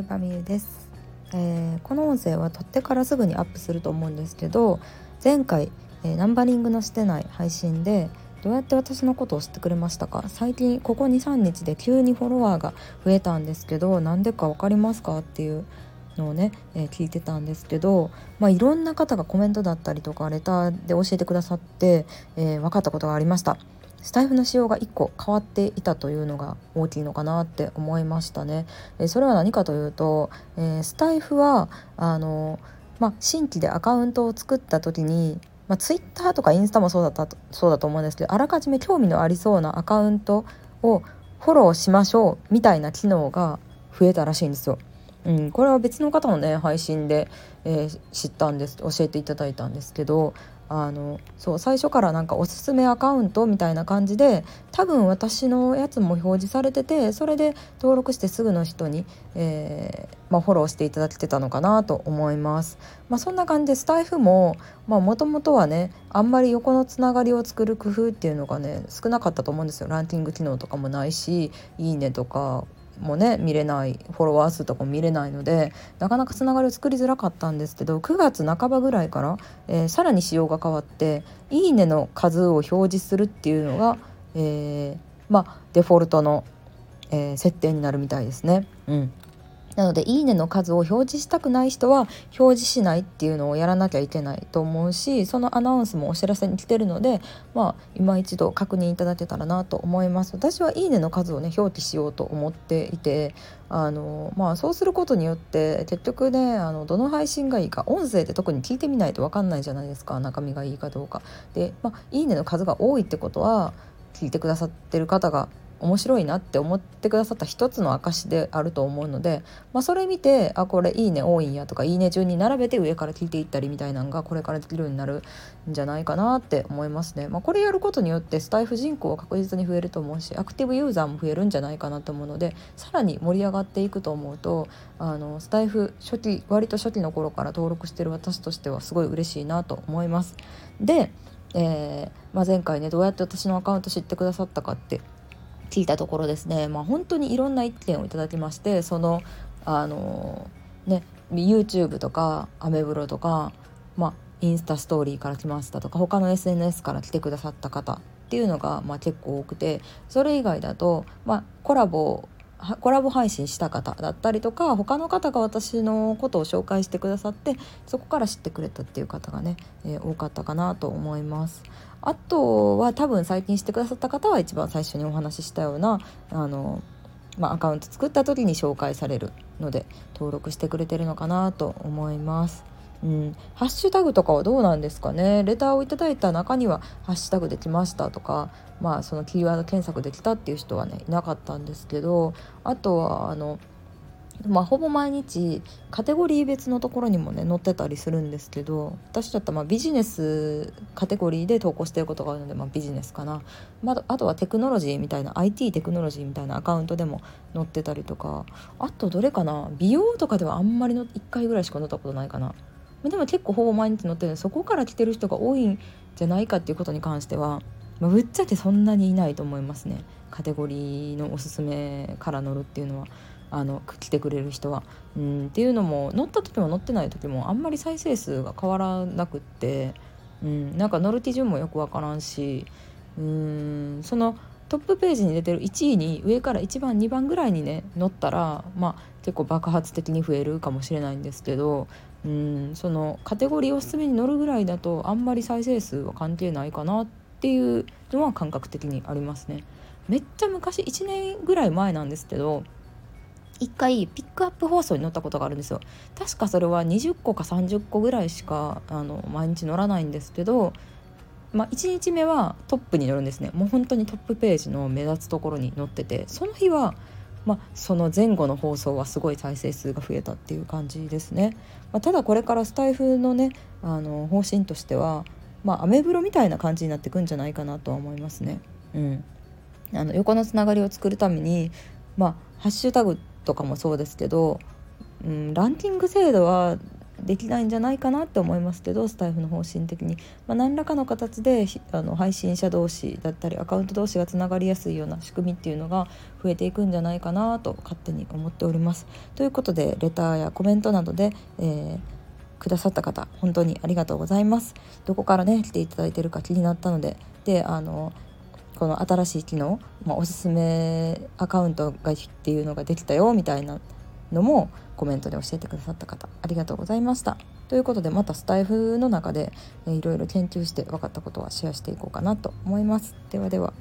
はいバミュです、えー、この音声は撮ってからすぐにアップすると思うんですけど前回、えー、ナンバリングのしてない配信でどうやって私のことを知ってくれましたか？最近ここ23日で急にフォロワーが増えたんですけどなんでか分かりますか？っていうのをね、えー、聞いてたんですけど、まあ、いろんな方がコメントだったりとかレターで教えてくださって、えー、分かったことがありました。スタイフの仕様が1個変わっていたというのが大きいのかなって思いましたね。えそれは何かというと、え、スタイフはあの、まあ、新規でアカウントを作った時に、まあ、ツイッターとかインスタもそうだったそうだと思うんですけどあらかじめ興味のありそうなアカウントをフォローしましょうみたいな機能が増えたらしいんですよ。うん、これは別の方のね配信で、えー、知ったんです教えていただいたんですけどあのそう最初からなんかおすすめアカウントみたいな感じで多分私のやつも表示されててそれで登録してすぐの人に、えー、まあ、フォローしていただけてたのかなと思います。まあ、そんな感じでスタイフももともとはねあんまり横のつながりを作る工夫っていうのがね少なかったと思うんですよランキング機能とかもないし「いいね」とかもね見れないフォロワー数とかも見れないのでなかなかつながりを作りづらかったんですけど9月半ばぐらいから、えー、さらに仕様が変わって「いいね」の数を表示するっていうのが、えー、まあデフォルトの、えー、設定になるみたいですね。うんなので「いいね」の数を表示したくない人は表示しないっていうのをやらなきゃいけないと思うしそのアナウンスもお知らせに来てるのでまあ今一度確認いただけたらなと思います。私は「いいね」の数をね表記しようと思っていてあのまあそうすることによって結局ねあのどの配信がいいか音声で特に聞いてみないと分かんないじゃないですか。中身がいいかどうか。で、まあ、いいねの数が多いってことは聞いてくださってる方が面白いなって思ってくださった一つの証であると思うので、まあ、それ見てあこれいいね多いんやとかいいね順に並べて上から聞いていったりみたいなのがこれからできるようになるんじゃないかなって思いますね。まあ、これやることによってスタイフ人口は確実に増えると思うしアクティブユーザーも増えるんじゃないかなと思うのでさらに盛り上がっていくと思うとあのスタイフ初期割と初期の頃から登録してる私としてはすごい嬉しいなと思います。でえーまあ、前回ねどうやって私のアカウント知ってくださったかって聞いたところですね、まあ、本当にいろんな意見をいただきましてそのあのね YouTube とかアメブロとか、まあ、インスタストーリーから来ましたとか他の SNS から来てくださった方っていうのが、まあ、結構多くてそれ以外だと、まあ、コラボコラボ配信した方だったりとか他の方が私のことを紹介してくださってそこから知ってくれたっていう方がね、えー、多かったかなと思います。あとは多分最近してくださった方は一番最初にお話ししたようなあの、まあ、アカウント作った時に紹介されるので登録してくれてるのかなと思います。うん、ハッシュタグとかはどうなんですかね。レターをいただいた中には「ハッシュタグできました」とかまあそのキーワード検索できたっていう人はねいなかったんですけどあとはあのまあ、ほぼ毎日カテゴリー別のところにもね載ってたりするんですけど私だったらまあビジネスカテゴリーで投稿してることがあるので、まあ、ビジネスかな、まあ、あとはテクノロジーみたいな IT テクノロジーみたいなアカウントでも載ってたりとかあとどれかな。美容とかではあんまりの1回ぐらいしか載ったことないかな。でも結構ほぼ毎日載ってるのでそこから来てる人が多いんじゃないかっていうことに関しては、まあ、ぶっちゃけそんなにいないと思いますねカテゴリーのおすすめから乗るっていうのは。あの来てくれる人は。うんっていうのも乗った時も乗ってない時もあんまり再生数が変わらなくって、うん、なんか乗る基準もよく分からんしうんそのトップページに出てる1位に上から1番2番ぐらいにね乗ったらまあ結構爆発的に増えるかもしれないんですけどうんそのカテゴリーおすすめに乗るぐらいだとあんまり再生数は関係ないかなっていうのは感覚的にありますね。めっちゃ昔1年ぐらい前なんですけど1回ピックアップ放送に乗ったことがあるんですよ確かそれは20個か30個ぐらいしかあの毎日乗らないんですけど、まあ、1日目はトップに乗るんですねもう本当にトップページの目立つところに乗っててその日は、まあ、その前後の放送はすごい再生数が増えたっていう感じですね、まあ、ただこれからスタイフのねあの方針としてはまあアメブロみたいな感じになってくんじゃないかなとは思いますね。うん、あの横のつながりを作るためにまあハッシュタグとかもそうですけど、うん、ランキング制度はできないんじゃないかなって思いますけどスタイフの方針的に、まあ、何らかの形であの配信者同士だったりアカウント同士がつながりやすいような仕組みっていうのが増えていくんじゃないかなと勝手に思っております。ということでレターやコメントなどで、えーくださった方本当にありがとうございますどこからね来ていただいてるか気になったのでであのこの新しい機能、まあ、おすすめアカウントがっていうのができたよみたいなのもコメントで教えてくださった方ありがとうございました。ということでまたスタイフの中でいろいろ研究して分かったことはシェアしていこうかなと思います。ではでは。